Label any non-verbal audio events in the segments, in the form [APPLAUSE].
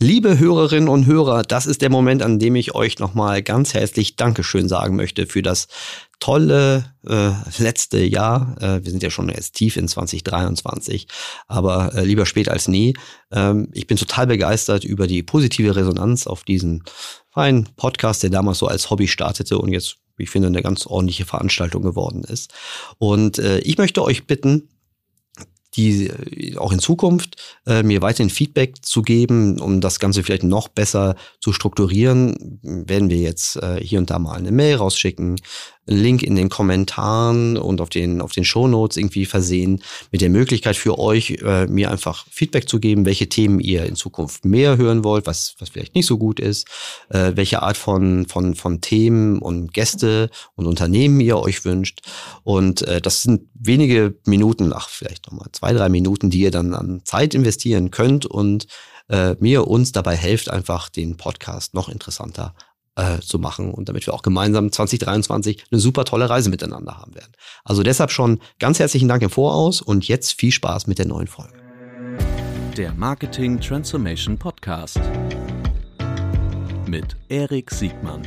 Liebe Hörerinnen und Hörer, das ist der Moment, an dem ich euch nochmal ganz herzlich Dankeschön sagen möchte für das tolle äh, letzte Jahr. Äh, wir sind ja schon jetzt tief in 2023, aber äh, lieber spät als nie. Ähm, ich bin total begeistert über die positive Resonanz auf diesen feinen Podcast, der damals so als Hobby startete und jetzt, wie ich finde, eine ganz ordentliche Veranstaltung geworden ist. Und äh, ich möchte euch bitten, die äh, auch in Zukunft äh, mir weiterhin Feedback zu geben, um das Ganze vielleicht noch besser zu strukturieren, werden wir jetzt äh, hier und da mal eine Mail rausschicken, Link in den Kommentaren und auf den, auf den Shownotes irgendwie versehen mit der Möglichkeit für euch, äh, mir einfach Feedback zu geben, welche Themen ihr in Zukunft mehr hören wollt, was, was vielleicht nicht so gut ist, äh, welche Art von, von, von Themen und Gäste und Unternehmen ihr euch wünscht. Und äh, das sind wenige Minuten, ach, vielleicht nochmal zwei, drei Minuten, die ihr dann an Zeit investieren könnt und äh, mir uns dabei helft, einfach den Podcast noch interessanter äh, zu machen und damit wir auch gemeinsam 2023 eine super tolle Reise miteinander haben werden. Also deshalb schon ganz herzlichen Dank im Voraus und jetzt viel Spaß mit der neuen Folge. Der Marketing Transformation Podcast mit Erik Siegmann.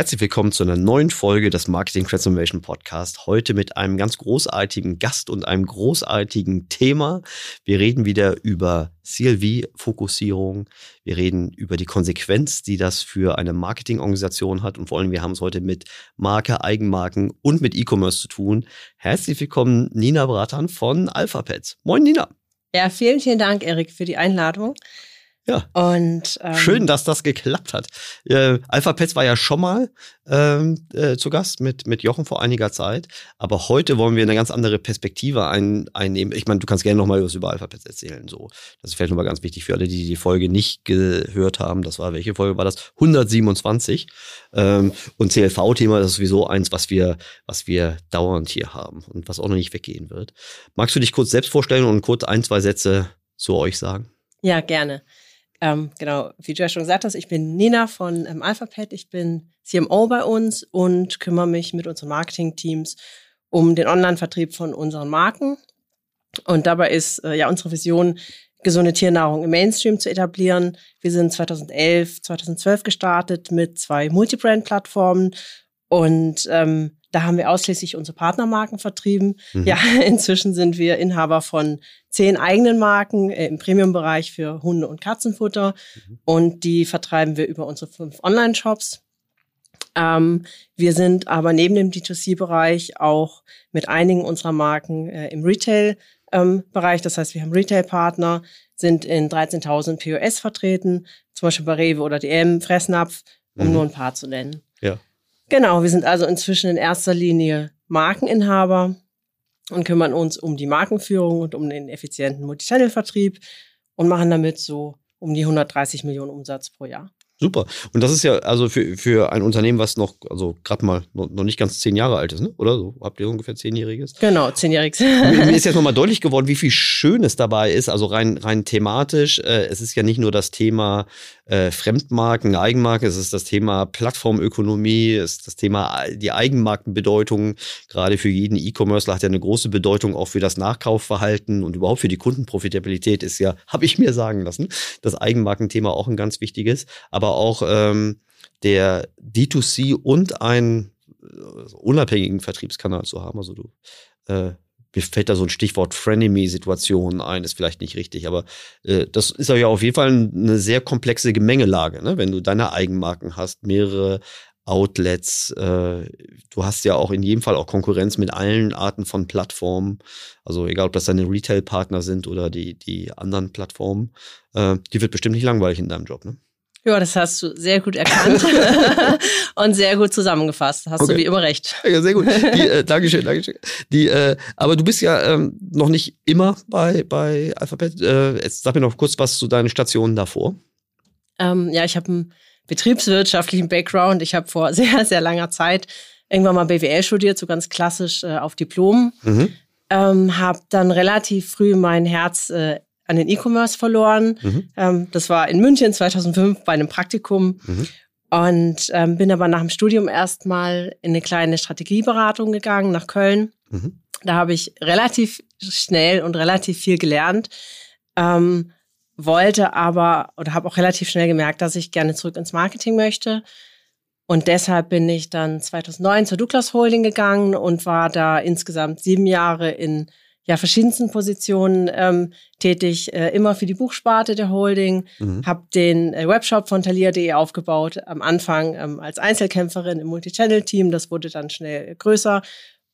Herzlich willkommen zu einer neuen Folge des Marketing Transformation Podcast. Heute mit einem ganz großartigen Gast und einem großartigen Thema. Wir reden wieder über CLV-Fokussierung. Wir reden über die Konsequenz, die das für eine Marketingorganisation hat. Und vor allem, wir haben es heute mit Marke, Eigenmarken und mit E-Commerce zu tun. Herzlich willkommen, Nina Bratan von AlphaPets. Moin, Nina. Ja, vielen, vielen Dank, Erik, für die Einladung. Ja. Und ähm, schön, dass das geklappt hat. Äh, Alpha Pets war ja schon mal ähm, äh, zu Gast mit, mit Jochen vor einiger Zeit, aber heute wollen wir eine ganz andere Perspektive ein, einnehmen. Ich meine, du kannst gerne noch mal was über Alpha Pets erzählen. So, das ist vielleicht nochmal ganz wichtig für alle, die die Folge nicht gehört haben. Das war welche Folge war das? 127. Ähm, und CLV-Thema ist sowieso eins, was wir, was wir dauernd hier haben und was auch noch nicht weggehen wird. Magst du dich kurz selbst vorstellen und kurz ein, zwei Sätze zu euch sagen? Ja, gerne. Ähm, genau, wie du ja schon gesagt hast, ich bin Nina von ähm, AlphaPet. Ich bin CMO bei uns und kümmere mich mit unseren Marketing-Teams um den Online-Vertrieb von unseren Marken. Und dabei ist äh, ja unsere Vision, gesunde Tiernahrung im Mainstream zu etablieren. Wir sind 2011, 2012 gestartet mit zwei Multibrand-Plattformen und ähm, da haben wir ausschließlich unsere Partnermarken vertrieben. Mhm. Ja, [LAUGHS] inzwischen sind wir Inhaber von zehn eigenen Marken äh, im Premium-Bereich für Hunde- und Katzenfutter. Mhm. Und die vertreiben wir über unsere fünf Online-Shops. Ähm, wir sind aber neben dem D2C-Bereich auch mit einigen unserer Marken äh, im Retail-Bereich. Ähm, das heißt, wir haben Retail-Partner, sind in 13.000 POS vertreten, zum Beispiel bei Rewe oder DM, Fressnapf, um mhm. nur ein paar zu nennen. Ja. Genau, wir sind also inzwischen in erster Linie Markeninhaber und kümmern uns um die Markenführung und um den effizienten Multichannel-Vertrieb und machen damit so um die 130 Millionen Umsatz pro Jahr. Super. Und das ist ja also für, für ein Unternehmen, was noch, also gerade mal noch, noch, nicht ganz zehn Jahre alt ist, ne? oder so? Habt ihr ungefähr zehnjähriges? Genau, zehnjähriges. Mir ist [LAUGHS] jetzt nochmal deutlich geworden, wie viel Schönes dabei ist, also rein, rein thematisch. Äh, es ist ja nicht nur das Thema äh, Fremdmarken, Eigenmarke, es ist das Thema Plattformökonomie, es ist das Thema die Eigenmarkenbedeutung. Gerade für jeden E-Commercer hat ja eine große Bedeutung auch für das Nachkaufverhalten und überhaupt für die Kundenprofitabilität ist ja, [LAUGHS] habe ich mir sagen lassen, das Eigenmarkenthema auch ein ganz wichtiges. Aber auch ähm, der D2C und einen äh, unabhängigen Vertriebskanal zu haben. Also du äh, mir fällt da so ein Stichwort Frenemy-Situation ein, ist vielleicht nicht richtig, aber äh, das ist ja auf jeden Fall eine sehr komplexe Gemengelage, ne? wenn du deine Eigenmarken hast, mehrere Outlets, äh, du hast ja auch in jedem Fall auch Konkurrenz mit allen Arten von Plattformen, also egal ob das deine Retail-Partner sind oder die, die anderen Plattformen, äh, die wird bestimmt nicht langweilig in deinem Job, ne? Ja, das hast du sehr gut erkannt [LAUGHS] und sehr gut zusammengefasst. Hast okay. du wie immer recht. Ja, sehr gut. Die, äh, [LAUGHS] Dankeschön, Dankeschön. Die, äh, aber du bist ja ähm, noch nicht immer bei, bei Alphabet. Äh, jetzt sag mir noch kurz was zu deinen Stationen davor. Ähm, ja, ich habe einen betriebswirtschaftlichen Background. Ich habe vor [LAUGHS] sehr, sehr langer Zeit irgendwann mal BWL studiert, so ganz klassisch äh, auf Diplom. Mhm. Ähm, habe dann relativ früh mein Herz äh, an den E-Commerce verloren. Mhm. Ähm, das war in München 2005 bei einem Praktikum. Mhm. Und ähm, bin aber nach dem Studium erstmal in eine kleine Strategieberatung gegangen nach Köln. Mhm. Da habe ich relativ schnell und relativ viel gelernt, ähm, wollte aber oder habe auch relativ schnell gemerkt, dass ich gerne zurück ins Marketing möchte. Und deshalb bin ich dann 2009 zur Douglas Holding gegangen und war da insgesamt sieben Jahre in ja, verschiedensten Positionen ähm, tätig, äh, immer für die Buchsparte der Holding, Mhm. habe den äh, Webshop von Thalia.de aufgebaut, am Anfang ähm, als Einzelkämpferin im Multichannel-Team, das wurde dann schnell größer.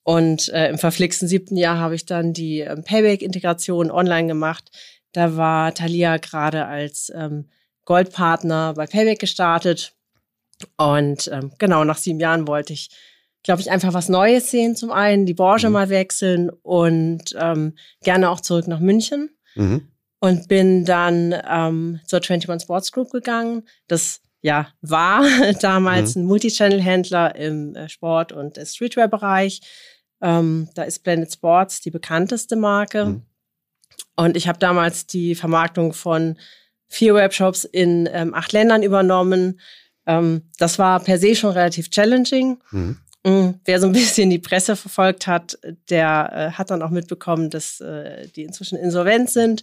Und äh, im verflixten siebten Jahr habe ich dann die ähm, Payback-Integration online gemacht. Da war Thalia gerade als ähm, Goldpartner bei Payback gestartet. Und ähm, genau, nach sieben Jahren wollte ich, glaube ich, einfach was Neues sehen zum einen, die Branche Mhm. mal wechseln und ähm, gerne auch zurück nach München Mhm. und bin dann ähm, zur 21 Sports Group gegangen. Das ja war [LAUGHS] damals ein Multichannel-Händler im äh, Sport- und Streetwear-Bereich. Ähm, da ist Blended Sports die bekannteste Marke. Mhm. Und ich habe damals die Vermarktung von vier Webshops in ähm, acht Ländern übernommen. Ähm, das war per se schon relativ challenging. Mhm. Mm, Wer so ein bisschen die Presse verfolgt hat, der äh, hat dann auch mitbekommen, dass äh, die inzwischen insolvent sind.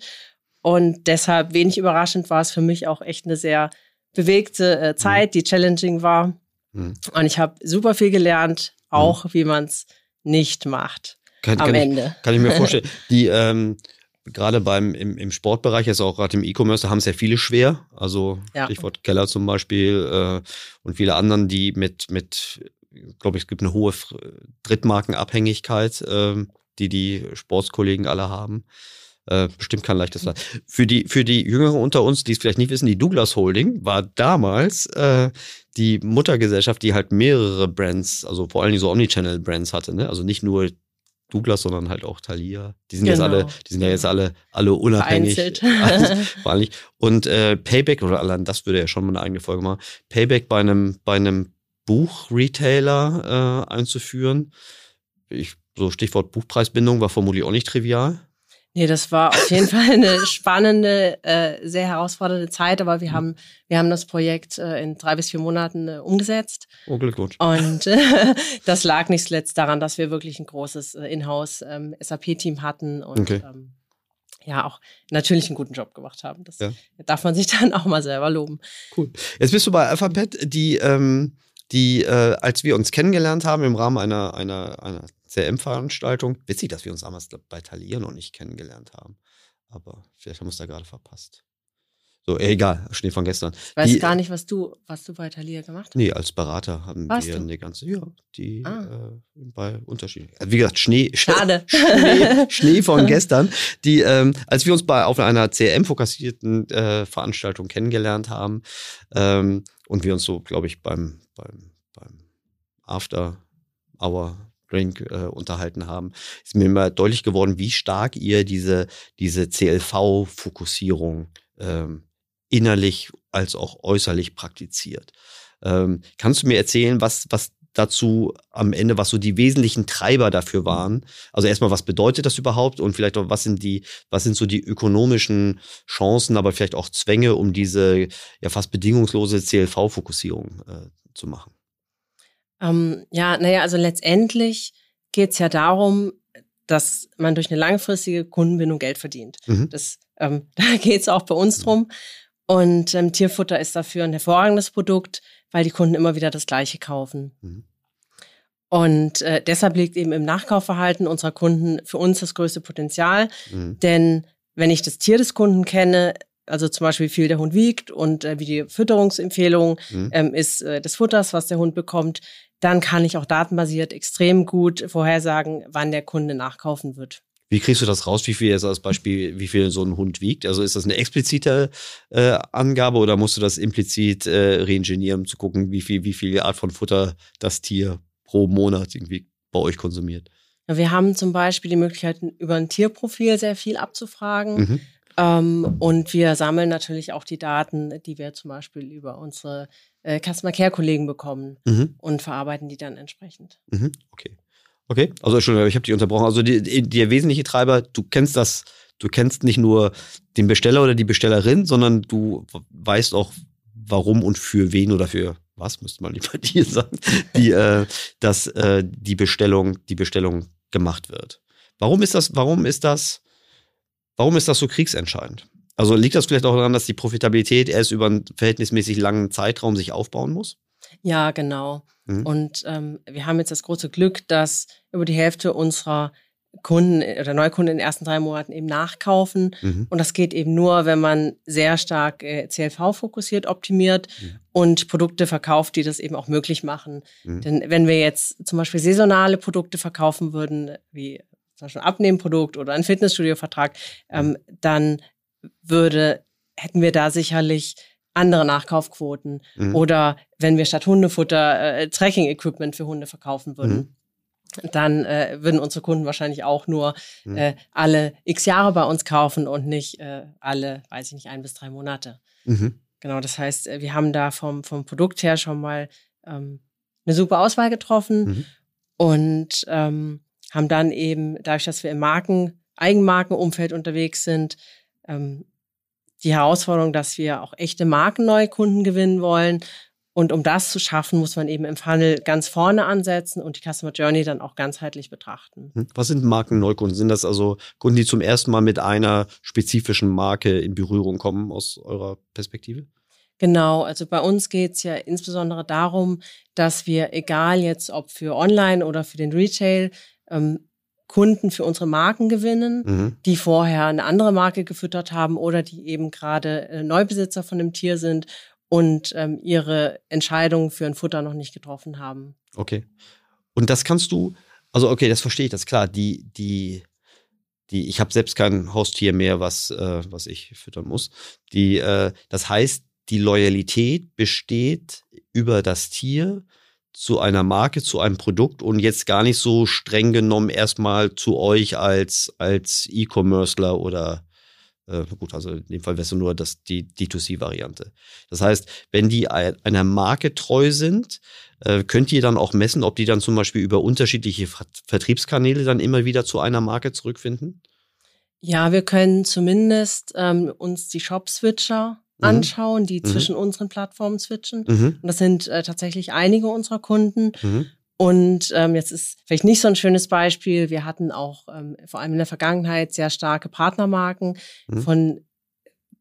Und deshalb wenig überraschend war es für mich auch echt eine sehr bewegte äh, Zeit, die challenging war. Mhm. Und ich habe super viel gelernt, auch wie man es nicht macht Kann, am kann, ich, Ende. kann ich mir [LAUGHS] vorstellen. Die, ähm, gerade beim im, im Sportbereich, also auch gerade im E-Commerce, da haben es ja viele schwer. Also Ja. Stichwort Keller zum Beispiel äh, und viele anderen, die mit, mit glaube ich, es gibt eine hohe Drittmarkenabhängigkeit, ähm, die die Sportskollegen alle haben. Äh, bestimmt kein leichtes Land. Für die, für die Jüngeren unter uns, die es vielleicht nicht wissen, die Douglas Holding war damals äh, die Muttergesellschaft, die halt mehrere Brands, also vor allem so Omnichannel-Brands hatte, ne? Also nicht nur Douglas, sondern halt auch Thalia. Die sind jetzt Genau. alle, die sind ja jetzt alle, alle unabhängig. Vereinzelt. [LAUGHS] [LAUGHS] Und äh, Payback, oder allein das würde ja schon mal eine eigene Folge machen, Payback bei einem, bei einem Buchretailer äh, einzuführen. Ich, so Stichwort Buchpreisbindung war vermutlich auch nicht trivial. Nee, das war auf jeden [LAUGHS] Fall eine spannende, äh, sehr herausfordernde Zeit, aber wir haben, wir haben das Projekt äh, in drei bis vier Monaten äh, umgesetzt. Oh, Glückwunsch. Und äh, [LAUGHS] das lag nicht zuletzt daran, dass wir wirklich ein großes äh, Inhouse ähm, SAP-Team hatten und Okay. ähm, ja auch natürlich einen guten Job gemacht haben. Das Ja. darf man sich [LAUGHS] dann auch mal selber loben. Cool. Jetzt bist du bei Alphabet, die, ähm, die, äh, als wir uns kennengelernt haben im Rahmen einer, einer, einer CRM-Veranstaltung, witzig, dass wir uns damals bei Thalia noch nicht kennengelernt haben. Aber vielleicht haben wir es da gerade verpasst. So, äh, egal, Schnee von gestern. Ich weiß Die- gar nicht, was du, was du bei Thalia gemacht hast. Nee, als Berater haben Warst wir du? eine ganze, ja, die Ah. äh, bei unterschiedlichen. Also wie gesagt, Schnee, Schade. [LAUGHS] Schnee, Schnee von gestern, die, ähm, als wir uns bei auf einer CRM-fokussierten äh, Veranstaltung kennengelernt haben ähm, und wir uns so, glaube ich, beim, beim, beim After Hour Drink äh, unterhalten haben, ist mir immer deutlich geworden, wie stark ihr diese, diese CLV-Fokussierung ähm, innerlich als auch äußerlich praktiziert. Ähm, kannst du mir erzählen, was, was dazu am Ende, was so die wesentlichen Treiber dafür waren? Also erstmal, was bedeutet das überhaupt und vielleicht auch, was sind die, was sind so die ökonomischen Chancen, aber vielleicht auch Zwänge, um diese ja fast bedingungslose CLV-Fokussierung äh, zu machen? Ähm, ja, naja, also letztendlich geht es ja darum, dass man durch eine langfristige Kundenbindung Geld verdient. Mhm. Das, ähm, [LAUGHS] da geht es auch bei uns drum. Und ähm, Tierfutter ist dafür ein hervorragendes Produkt, weil die Kunden immer wieder das Gleiche kaufen. Mhm. Und äh, deshalb liegt eben im Nachkaufverhalten unserer Kunden für uns das größte Potenzial. Mhm. Denn wenn ich das Tier des Kunden kenne, also zum Beispiel wie viel der Hund wiegt und äh, wie die Fütterungsempfehlung Mhm. ähm, ist äh, des Futters, was der Hund bekommt, dann kann ich auch datenbasiert extrem gut vorhersagen, wann der Kunde nachkaufen wird. Wie kriegst du das raus, wie viel jetzt als Beispiel, wie viel so ein Hund wiegt? Also ist das eine explizite äh, Angabe oder musst du das implizit äh, reingenieren, um zu gucken, wie viel, wie viel Art von Futter das Tier pro Monat irgendwie bei euch konsumiert? Wir haben zum Beispiel die Möglichkeit, über ein Tierprofil sehr viel abzufragen. Mhm. Ähm, und wir sammeln natürlich auch die Daten, die wir zum Beispiel über unsere äh, Customer Care Kollegen bekommen Mhm. und verarbeiten die dann entsprechend. Mhm. Okay. Okay. Also Entschuldigung, ich habe dich unterbrochen. Also die, der wesentliche Treiber, du kennst das, du kennst nicht nur den Besteller oder die Bestellerin, sondern du weißt auch, warum und für wen oder für was, müsste man [LAUGHS] lieber dir sagen, die, äh, dass äh, die Bestellung, die Bestellung gemacht wird. Warum ist das, warum ist das, warum ist das so kriegsentscheidend? Also liegt das vielleicht auch daran, dass die Profitabilität erst über einen verhältnismäßig langen Zeitraum sich aufbauen muss? Ja, genau. Mhm. Und ähm, wir haben jetzt das große Glück, dass über die Hälfte unserer Kunden oder Neukunden in den ersten drei Monaten eben nachkaufen. Mhm. Und das geht eben nur, wenn man sehr stark äh, CLV-fokussiert optimiert mhm. und Produkte verkauft, die das eben auch möglich machen. Mhm. Denn wenn wir jetzt zum Beispiel saisonale Produkte verkaufen würden, wie zum Beispiel ein Abnehmprodukt oder ein Fitnessstudio-Vertrag, ähm, dann würde, hätten wir da sicherlich andere Nachkaufquoten. Mhm. Oder wenn wir statt Hundefutter äh, Tracking-Equipment für Hunde verkaufen würden. Mhm dann äh, würden unsere Kunden wahrscheinlich auch nur mhm. äh, alle x Jahre bei uns kaufen und nicht äh, alle, weiß ich nicht, ein bis drei Monate. Mhm. Genau, das heißt, äh, wir haben da vom, vom Produkt her schon mal ähm, eine super Auswahl getroffen mhm. und ähm, haben dann eben, dadurch, dass wir im Marken, Eigenmarkenumfeld unterwegs sind, ähm, die Herausforderung, dass wir auch echte Markenneukunden gewinnen wollen. Und um das zu schaffen, muss man eben im Funnel ganz vorne ansetzen und die Customer Journey dann auch ganzheitlich betrachten. Hm. Was sind Markenneukunden? Sind das also Kunden, die zum ersten Mal mit einer spezifischen Marke in Berührung kommen aus eurer Perspektive? Genau, also bei uns geht es ja insbesondere darum, dass wir, egal jetzt ob für Online oder für den Retail, ähm, Kunden für unsere Marken gewinnen, mhm. die vorher eine andere Marke gefüttert haben oder die eben gerade äh, Neubesitzer von dem Tier sind und ähm, ihre Entscheidung für ein Futter noch nicht getroffen haben. Okay. Und das kannst du, also okay, das verstehe ich, das ist klar. Die, die, die, ich habe selbst kein Haustier mehr, was, äh, was ich füttern muss. Die, äh, das heißt, die Loyalität besteht über das Tier zu einer Marke, zu einem Produkt und jetzt gar nicht so streng genommen erstmal zu euch als, als E-Commercer oder äh, gut, also in dem Fall wäre es nur das, die D2C-Variante. Das heißt, wenn die einer Marke treu sind, äh, könnt ihr dann auch messen, ob die dann zum Beispiel über unterschiedliche Vertriebskanäle dann immer wieder zu einer Marke zurückfinden? Ja, wir können zumindest ähm, uns die Shop-Switcher. Anschauen, die mhm. zwischen unseren Plattformen switchen. Mhm. Und das sind äh, tatsächlich einige unserer Kunden. Mhm. Und ähm, jetzt ist vielleicht nicht so ein schönes Beispiel. Wir hatten auch ähm, vor allem in der Vergangenheit sehr starke Partnermarken, mhm. von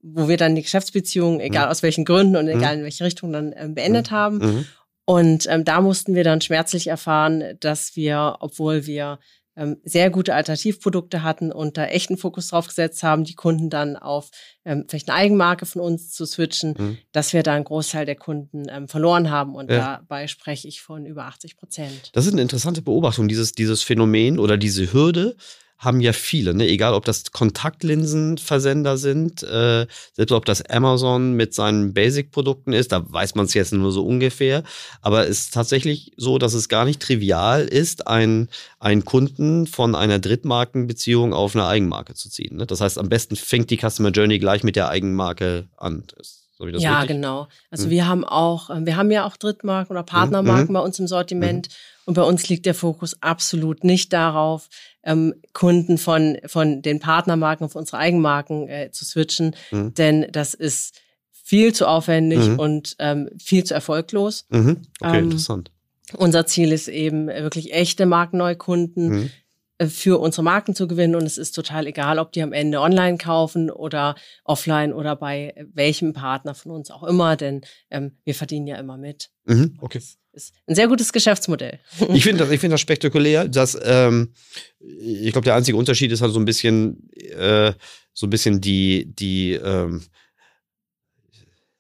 wo wir dann die Geschäftsbeziehungen, egal mhm. aus welchen Gründen und egal in welche Richtung, dann ähm, beendet mhm. haben. Mhm. Und ähm, da mussten wir dann schmerzlich erfahren, dass wir, obwohl wir ähm, sehr gute Alternativprodukte hatten und da echten Fokus drauf gesetzt haben, die Kunden dann auf ähm, vielleicht eine Eigenmarke von uns zu switchen, mhm. dass wir da einen Großteil der Kunden ähm, verloren haben. Und ja. dabei spreche ich von über 80 Prozent. Das ist eine interessante Beobachtung, dieses, dieses Phänomen oder diese Hürde, haben ja viele, ne? egal ob das Kontaktlinsenversender sind, äh, selbst ob das Amazon mit seinen Basic-Produkten ist, da weiß man es jetzt nur so ungefähr. Aber es ist tatsächlich so, dass es gar nicht trivial ist, einen, einen Kunden von einer Drittmarkenbeziehung auf eine Eigenmarke zu ziehen. Ne? Das heißt, am besten fängt die Customer Journey gleich mit der Eigenmarke an. So ja, richtig? genau. Also mhm. wir haben auch, ähm, wir haben ja auch Drittmarken oder Partnermarken mhm. bei uns im Sortiment. Mhm. Und bei uns liegt der Fokus absolut nicht darauf, ähm, Kunden von, von den Partnermarken auf unsere Eigenmarken äh, zu switchen, mhm. denn das ist viel zu aufwendig mhm. und ähm, viel zu erfolglos. Mhm. Okay, ähm, interessant. Unser Ziel ist eben wirklich echte Markenneukunden mhm. äh, für unsere Marken zu gewinnen und es ist total egal, ob die am Ende online kaufen oder offline oder bei welchem Partner von uns auch immer, denn ähm, wir verdienen ja immer mit. Mhm. Okay ist ein sehr gutes Geschäftsmodell. [LAUGHS] Ich finde das, find das spektakulär, dass ähm, ich glaube, der einzige Unterschied ist halt so ein bisschen, äh, so ein bisschen die, die, ähm,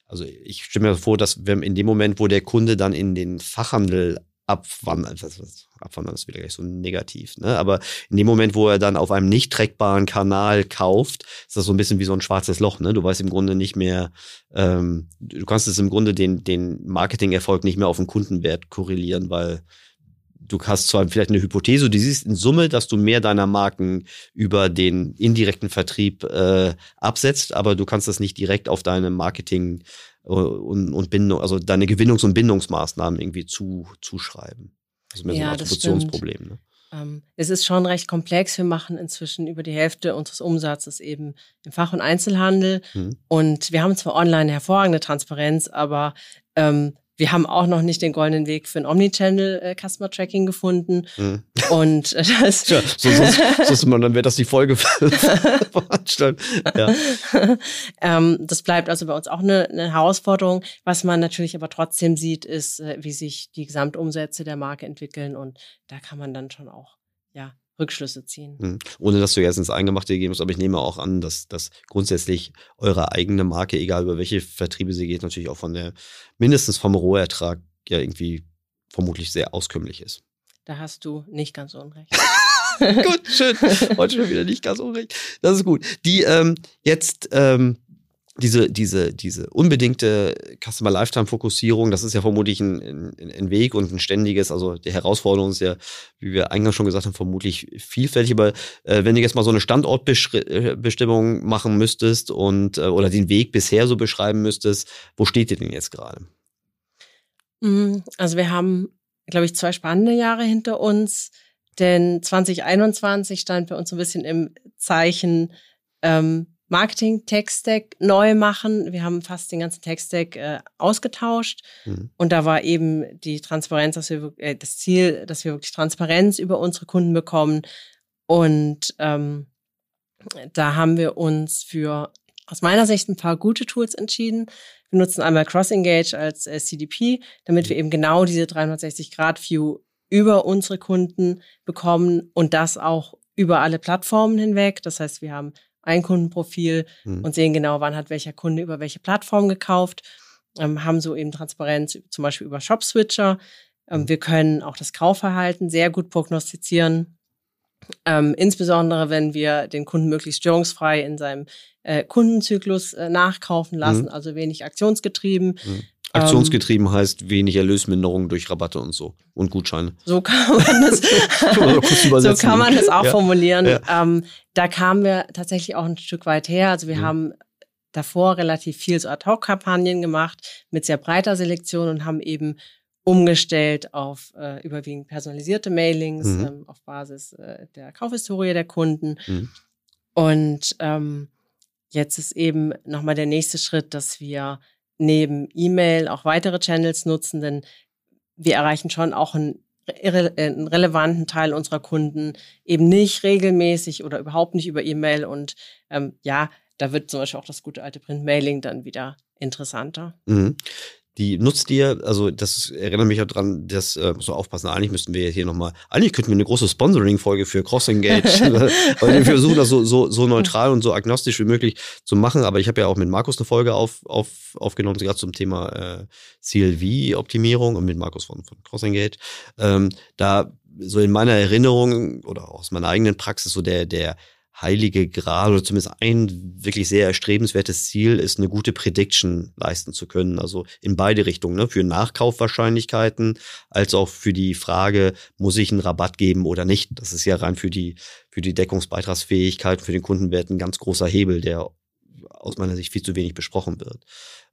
also ich stelle mir vor, dass wenn in dem Moment, wo der Kunde dann in den Fachhandel abwandert, abwandern ist wieder gleich so negativ, ne? Aber in dem Moment, wo er dann auf einem nicht trackbaren Kanal kauft, ist das so ein bisschen wie so ein schwarzes Loch, ne? Du weißt im Grunde nicht mehr, ähm, du kannst es im Grunde den, den Marketingerfolg nicht mehr auf den Kundenwert korrelieren, weil du hast zwar vielleicht eine Hypothese, du siehst in Summe, dass du mehr deiner Marken über den indirekten Vertrieb äh, absetzt, aber du kannst das nicht direkt auf deine Marketing und, und Bindung, also deine Gewinnungs- und Bindungsmaßnahmen irgendwie zu, zuschreiben. Das ist mehr ja, so ein Attributionsproblem. Ne? Ähm, es ist schon recht komplex. Wir machen inzwischen über die Hälfte unseres Umsatzes eben im Fach- und Einzelhandel. Mhm. Und wir haben zwar online hervorragende Transparenz, aber ähm, wir haben auch noch nicht den goldenen Weg für ein Omnichannel äh, Customer Tracking gefunden. Mhm. Und äh, das ja, so, sonst, sonst man, dann wäre das die Folge [LAUGHS] veranstalten. Ja. [LAUGHS] ähm, das bleibt also bei uns auch eine, eine, Herausforderung. Was man natürlich aber trotzdem sieht, ist, äh, wie sich die Gesamtumsätze der Marke entwickeln. Und da kann man dann schon auch ja, Rückschlüsse ziehen. Mhm. Ohne dass du jetzt ins Eingemachte gehen musst, aber ich nehme auch an, dass, dass grundsätzlich eure eigene Marke, egal über welche Vertriebe sie geht, natürlich auch von der, mindestens vom Rohertrag ja irgendwie vermutlich sehr auskömmlich ist. Da hast du nicht ganz unrecht. [LAUGHS] gut, schön. Heute schon wieder nicht ganz unrecht. Das ist gut. Die ähm, jetzt ähm, diese, diese, diese unbedingte Customer Lifetime Fokussierung, das ist ja vermutlich ein, ein, ein, Weg und ein ständiges, also die Herausforderung ist ja, wie wir eingangs schon gesagt haben, vermutlich vielfältig. Aber äh, wenn du jetzt mal so eine Standortbestimmung machen müsstest und äh, oder den Weg bisher so beschreiben müsstest, wo steht ihr denn jetzt gerade? Mm, also wir haben, glaube ich, zwei spannende Jahre hinter uns, denn 2021 stand bei uns so ein bisschen im Zeichen, ähm, Marketing-Tech-Stack neu machen. Wir haben fast den ganzen Tech-Stack äh, ausgetauscht. Mhm. Und da war eben die Transparenz, dass wir äh, das Ziel, dass wir wirklich Transparenz über unsere Kunden bekommen. Und ähm, da haben wir uns für aus meiner Sicht ein paar gute Tools entschieden. Wir nutzen einmal CrossEngage als äh, CDP, damit wir mhm. eben genau diese 360-Grad-View über unsere Kunden bekommen und das auch über alle Plattformen hinweg. Das heißt, wir haben ein Kundenprofil mhm. und sehen genau, wann hat welcher Kunde über welche Plattform gekauft, ähm, haben so eben Transparenz zum Beispiel über Shop-Switcher. Ähm, hm. wir können auch das Kaufverhalten sehr gut prognostizieren. Ähm, insbesondere wenn wir den Kunden möglichst störungsfrei in seinem äh, Kundenzyklus äh, nachkaufen lassen, mhm. also wenig aktionsgetrieben. Mhm. Aktionsgetrieben ähm, heißt wenig Erlösminderung durch Rabatte und so und Gutscheine. So kann man das, [LAUGHS] [LAUGHS] so kann man das auch ja. formulieren. Ja. Ähm, da kamen wir tatsächlich auch ein Stück weit her. Also wir mhm. haben davor relativ viel so Ad-Hoc-Kampagnen gemacht mit sehr breiter Selektion und haben eben umgestellt auf äh, überwiegend personalisierte Mailings mhm. ähm, auf Basis äh, der Kaufhistorie der Kunden. Mhm. Und ähm, jetzt ist eben nochmal der nächste Schritt, dass wir neben E-Mail auch weitere Channels nutzen, denn wir erreichen schon auch einen, einen relevanten Teil unserer Kunden eben nicht regelmäßig oder überhaupt nicht über E-Mail. Und ähm, ja, da wird zum Beispiel auch das gute alte Print-Mailing dann wieder interessanter. Mhm die nutzt ihr, also das erinnert mich auch dran, das äh, muss man aufpassen, eigentlich müssten wir hier nochmal, eigentlich könnten wir eine große Sponsoring-Folge für Crossengage, weil [LAUGHS] wir versuchen das so, so, so neutral und so agnostisch wie möglich zu machen, aber ich habe ja auch mit Markus eine Folge auf, auf, aufgenommen, gerade zum Thema äh, CLV-Optimierung und mit Markus von, von Crossengage. Ähm, da so in meiner Erinnerung oder aus meiner eigenen Praxis so der, der heilige Gral oder zumindest ein wirklich sehr erstrebenswertes Ziel ist, eine gute Prediction leisten zu können. Also in beide Richtungen, ne? für Nachkaufwahrscheinlichkeiten als auch für die Frage, muss ich einen Rabatt geben oder nicht. Das ist ja rein für die, für die Deckungsbeitragsfähigkeit, für den Kundenwert ein ganz großer Hebel, der aus meiner Sicht viel zu wenig besprochen wird.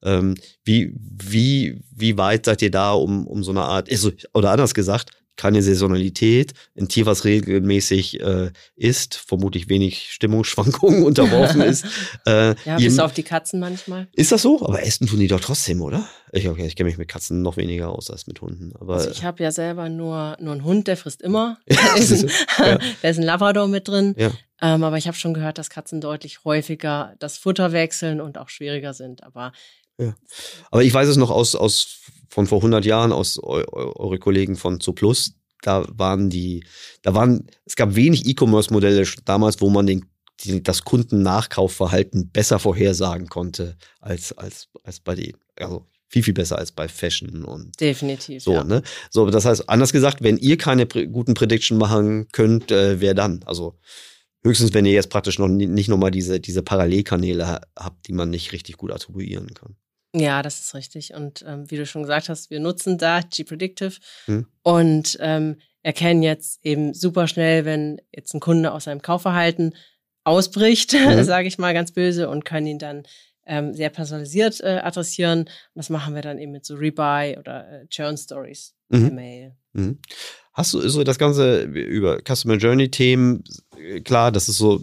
Ähm, wie, wie, wie weit seid ihr da, um, um so eine Art, also, oder anders gesagt, keine Saisonalität, ein Tier, was regelmäßig äh, isst, vermutlich wenig Stimmungsschwankungen [LAUGHS] unterworfen ist. [LAUGHS] Äh, ja, bis auf die Katzen manchmal. Ist das so? Aber essen tun die doch trotzdem, oder? Ich, okay, ich kenne mich mit Katzen noch weniger aus als mit Hunden. Aber also ich habe ja selber nur, nur einen Hund, der frisst immer. [LAUGHS] da, ist ein, ja. da ist ein Labrador mit drin. Ja. Ähm, aber ich habe schon gehört, dass Katzen deutlich häufiger das Futter wechseln und auch schwieriger sind. Aber ja. Aber ich weiß es noch aus, aus von vor 100 Jahren aus eu, eure Kollegen von Zooplus. Da waren die, da waren, es gab wenig E-Commerce-Modelle damals, wo man den, die, das Kundennachkaufverhalten besser vorhersagen konnte als, als, als bei denen. Also viel, viel besser als bei Fashion und definitiv. So, ja. ne? So, das heißt, anders gesagt, wenn ihr keine guten Prediction machen könnt, äh, wer dann? Also höchstens, wenn ihr jetzt praktisch noch nicht nochmal diese, diese Parallelkanäle habt, die man nicht richtig gut attribuieren kann. Ja, das ist richtig. Und ähm, wie du schon gesagt hast, wir nutzen da G-Predictive hm. und ähm, erkennen jetzt eben super schnell, wenn jetzt ein Kunde aus seinem Kaufverhalten ausbricht, [LAUGHS] hm. sage ich mal ganz böse, und können ihn dann ähm, sehr personalisiert äh, adressieren. Und das machen wir dann eben mit so Rebuy oder äh, Churn Stories Mhm. per Mail. Mhm. Hast du so das Ganze über Customer Journey Themen, äh, klar, das ist so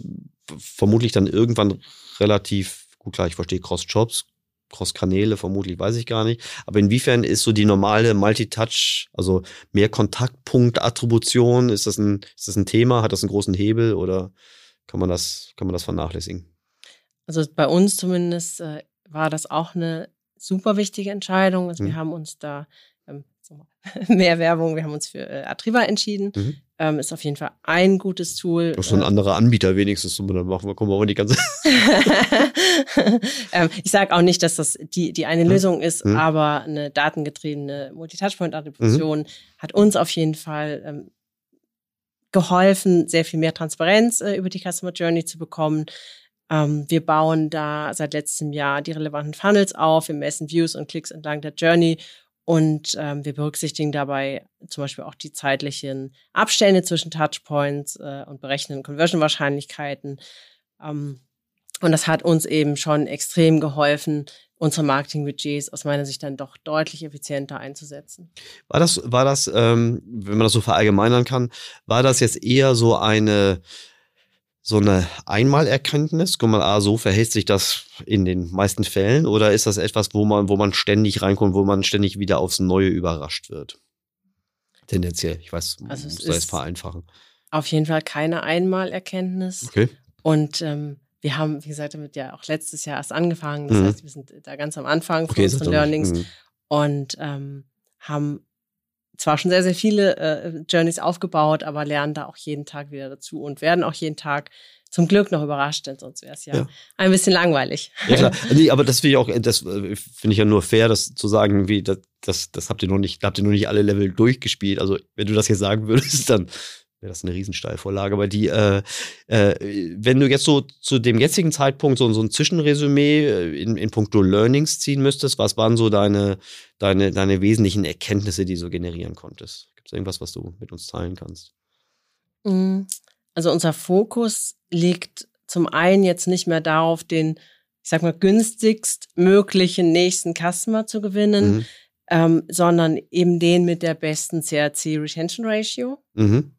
vermutlich dann irgendwann relativ, gut klar, ich verstehe Cross-Jobs, Cross-Kanäle, vermutlich weiß ich gar nicht. Aber inwiefern ist so die normale Multi-Touch, also mehr Kontaktpunkt-Attribution, ist das ein, ist das ein Thema? Hat das einen großen Hebel oder kann man das, kann man das vernachlässigen? Also bei uns zumindest äh, war das auch eine super wichtige Entscheidung. Also Mhm. wir haben uns da [LAUGHS] mehr Werbung, wir haben uns für äh, Atriva entschieden. Mhm. Ähm, ist auf jeden Fall ein gutes Tool. Das ist ein Äh, anderer Anbieter wenigstens. Und dann machen wir, kommen wir in die ganze. [LAUGHS] [LAUGHS] ähm, ich sage auch nicht, dass das die, die eine Mhm. Lösung ist, Mhm. aber eine datengetriebene Multi-Touchpoint-Attribution hat uns auf jeden Fall ähm, geholfen, sehr viel mehr Transparenz äh, über die Customer Journey zu bekommen. Ähm, wir bauen da seit letztem Jahr die relevanten Funnels auf, wir messen Views und Klicks entlang der Journey und ähm, wir berücksichtigen dabei zum Beispiel auch die zeitlichen Abstände zwischen Touchpoints äh, und berechnen Conversion-Wahrscheinlichkeiten. Ähm, und das hat uns eben schon extrem geholfen, unsere Marketingbudgets aus meiner Sicht dann doch deutlich effizienter einzusetzen. War das, war das, ähm, wenn man das so verallgemeinern kann, war das jetzt eher so eine, so eine Einmalerkenntnis? Guck mal, ah, so verhält sich das in den meisten Fällen? Oder ist das etwas, wo man, wo man ständig reinkommt, wo man ständig wieder aufs Neue überrascht wird? Tendenziell, ich weiß, Also muss es da jetzt vereinfachen. Auf jeden Fall keine Einmalerkenntnis. Okay. Und ähm, wir haben, wie gesagt, damit ja auch letztes Jahr erst angefangen. Das Mhm. heißt, wir sind da ganz am Anfang von Okay, unseren Learnings mhm. und ähm, haben zwar schon sehr, sehr viele äh, Journeys aufgebaut, aber lernen da auch jeden Tag wieder dazu und werden auch jeden Tag zum Glück noch überrascht, denn sonst wäre es ja, Ja. ein bisschen langweilig. Ja klar, [LAUGHS] nee, aber das finde ich auch, das äh, finde ich ja nur fair, das zu sagen, wie das, das, das habt ihr noch nicht, da habt ihr noch nicht alle Level durchgespielt. Also wenn du das jetzt sagen würdest, [LAUGHS] dann wäre das eine Riesensteilvorlage. Aber die, äh, äh, wenn du jetzt so zu dem jetzigen Zeitpunkt so, so ein Zwischenresümee äh, in, in puncto Learnings ziehen müsstest, was waren so deine, deine, deine wesentlichen Erkenntnisse, die du so generieren konntest? Gibt es irgendwas, was du mit uns teilen kannst? Mm, Also unser Fokus liegt zum einen jetzt nicht mehr darauf, den, ich sag mal, günstigst möglichen nächsten Customer zu gewinnen, Mhm. ähm, sondern eben den mit der besten CRC Retention Ratio. Mhm.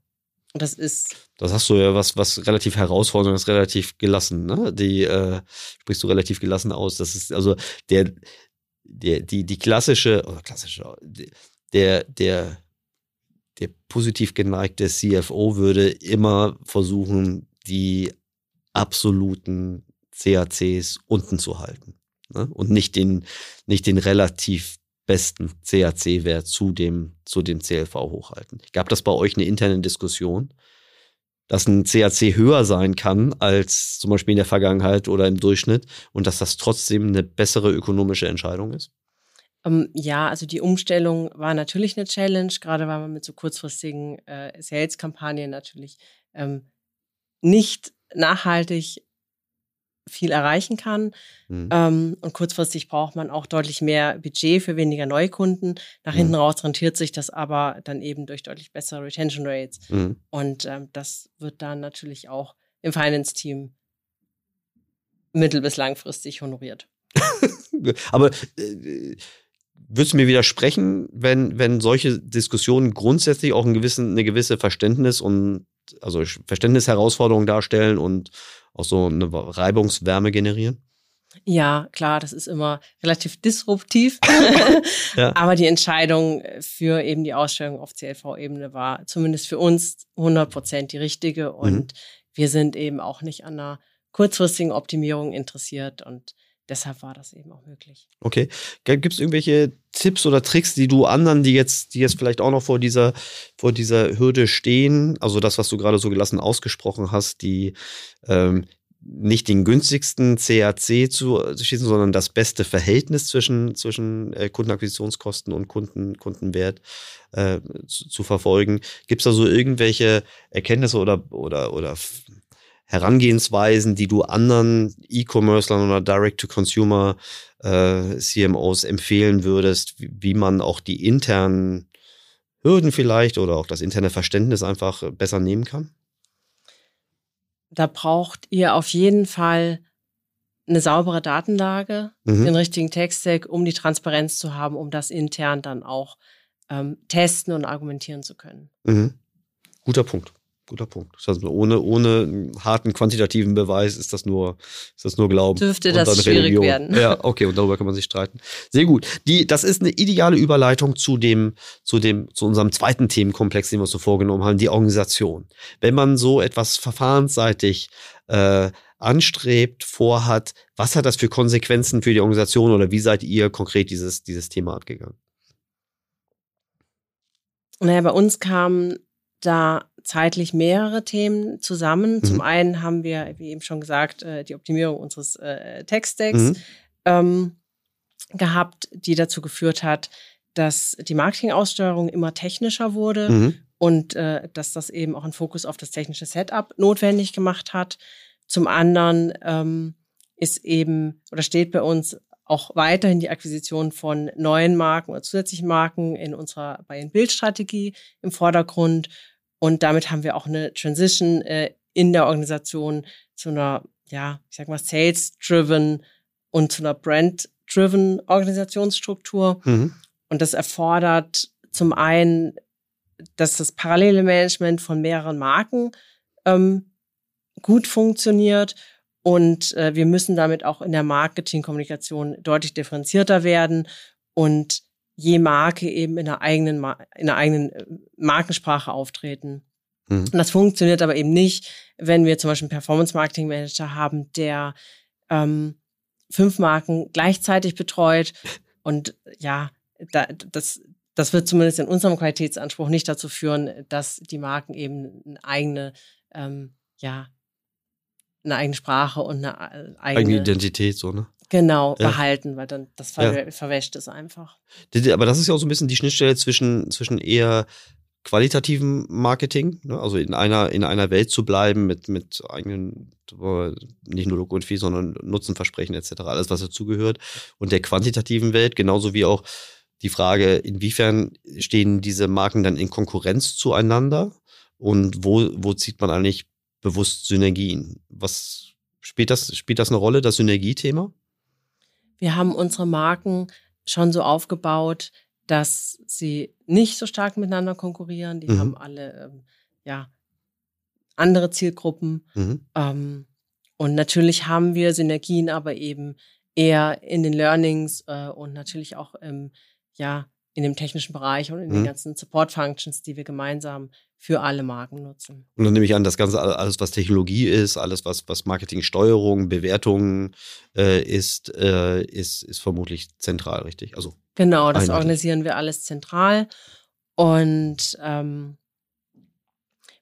Das ist Das hast du ja was, was relativ herausfordernd ist, relativ gelassen, ne? Die äh, sprichst du relativ gelassen aus. Das ist also der, der, die, die klassische, oder klassische, der, der, der positiv geneigte CFO würde immer versuchen, die absoluten CACs unten zu halten. Ne? Und nicht den, nicht den relativ besten CAC-Wert zu dem, zu dem CLV hochhalten. Gab das bei euch eine interne Diskussion? dass ein CAC höher sein kann als zum Beispiel in der Vergangenheit oder im Durchschnitt und dass das trotzdem eine bessere ökonomische Entscheidung ist? Ähm, ja, also die Umstellung war natürlich eine Challenge, gerade weil man mit so kurzfristigen äh, Sales-Kampagnen natürlich ähm, nicht nachhaltig viel erreichen kann. Hm. Ähm, und kurzfristig braucht man auch deutlich mehr Budget für weniger Neukunden. Nach hinten Mhm. raus rentiert sich das aber dann eben durch deutlich bessere Retention Rates. Mhm. Und ähm, das wird dann natürlich auch im Finance-Team mittel- bis langfristig honoriert. [LAUGHS] Aber äh, würdest du mir widersprechen, wenn, wenn solche Diskussionen grundsätzlich auch einen gewissen, eine gewisse Verständnis und also Verständnisherausforderung darstellen und auch so eine Reibungswärme generieren? Ja, klar, das ist immer relativ disruptiv. [LAUGHS] [LAUGHS] Ja. Aber die Entscheidung für eben die Ausstellung auf CLV-Ebene war zumindest für uns 100 Prozent die richtige. Und wir sind eben auch nicht an einer kurzfristigen Optimierung interessiert. Und deshalb war das eben auch möglich. Okay. Gibt es irgendwelche Tipps oder Tricks, die du anderen, die jetzt, die jetzt vielleicht auch noch vor dieser, vor dieser Hürde stehen, also das, was du gerade so gelassen ausgesprochen hast, die ähm, nicht den günstigsten CAC zu schießen, sondern das beste Verhältnis zwischen, zwischen äh, Kundenakquisitionskosten und Kunden, Kundenwert äh, zu, zu verfolgen. Gibt es da so irgendwelche Erkenntnisse oder, oder, oder Herangehensweisen, die du anderen E-Commercern oder Direct-to-Consumer äh, CMOs empfehlen würdest, wie, wie man auch die internen Hürden vielleicht oder auch das interne Verständnis einfach besser nehmen kann? Da braucht ihr auf jeden Fall eine saubere Datenlage, Mhm. den richtigen Tech-Stack, um die Transparenz zu haben, um das intern dann auch ähm, testen und argumentieren zu können. Mhm. Guter Punkt. Guter Punkt. Das heißt, ohne, ohne harten quantitativen Beweis ist das nur, ist das nur Glauben. Dürfte das schwierig werden. Ja, okay, und darüber kann man sich streiten. Sehr gut. Die, das ist eine ideale Überleitung zu dem, zu dem, zu unserem zweiten Themenkomplex, den wir uns so vorgenommen haben, die Organisation. Wenn man so etwas verfahrensseitig äh, anstrebt, vorhat, was hat das für Konsequenzen für die Organisation oder wie seid ihr konkret dieses, dieses Thema angegangen? Naja, bei uns kamen da zeitlich mehrere Themen zusammen. Mhm. Zum einen haben wir, wie eben schon gesagt, äh, die Optimierung unseres äh, Tech-Stacks Mhm. ähm, gehabt, die dazu geführt hat, dass die Marketingaussteuerung immer technischer wurde Mhm. und äh, dass das eben auch einen Fokus auf das technische Setup notwendig gemacht hat. Zum anderen ähm, ist eben oder steht bei uns auch weiterhin die Akquisition von neuen Marken oder zusätzlichen Marken in unserer bei Bildstrategie im Vordergrund. Und damit haben wir auch eine Transition äh, in der Organisation zu einer, ja, ich sag mal, sales-driven und zu einer brand-driven Organisationsstruktur. Mhm. Und das erfordert zum einen, dass das parallele Management von mehreren Marken ähm, gut funktioniert. Und äh, wir müssen damit auch in der Marketingkommunikation deutlich differenzierter werden und je Marke eben in einer eigenen, in einer eigenen äh, Markensprache auftreten. Mhm. Und das funktioniert aber eben nicht, wenn wir zum Beispiel einen Performance Marketing Manager haben, der ähm, fünf Marken gleichzeitig betreut. [LAUGHS] Und ja, da, das, das wird zumindest in unserem Qualitätsanspruch nicht dazu führen, dass die Marken eben eine eigene, ähm, ja, eine eigene Sprache und eine äh, eigene, Eigene Identität, so, ne? Genau Ja. behalten, weil dann das ver verwäscht es einfach. Aber das ist ja auch so ein bisschen die Schnittstelle zwischen, zwischen eher qualitativen Marketing, ne? also in einer, in einer Welt zu bleiben mit, mit eigenen, nicht nur Look und Fee, sondern Nutzenversprechen etc., alles, was dazugehört, und der quantitativen Welt, genauso wie auch die Frage, inwiefern stehen diese Marken dann in Konkurrenz zueinander und wo, wo zieht man eigentlich bewusst Synergien? Was spielt das, spielt das eine Rolle, das Synergiethema? Wir haben unsere Marken schon so aufgebaut, dass sie nicht so stark miteinander konkurrieren. Die Mhm. haben alle ähm, ja andere Zielgruppen. Mhm. Ähm, und natürlich haben wir Synergien, aber eben eher in den Learnings äh, und natürlich auch im, ja, in dem technischen Bereich und in den Mhm. ganzen Support-Functions, die wir gemeinsam für alle Marken nutzen. Und dann nehme ich an, das Ganze, alles, was Technologie ist, alles, was, was Marketingsteuerung, Bewertungen äh, ist, äh, ist, ist vermutlich zentral, richtig? Also, Genau, das Einheitlich. organisieren wir alles zentral. Und ähm,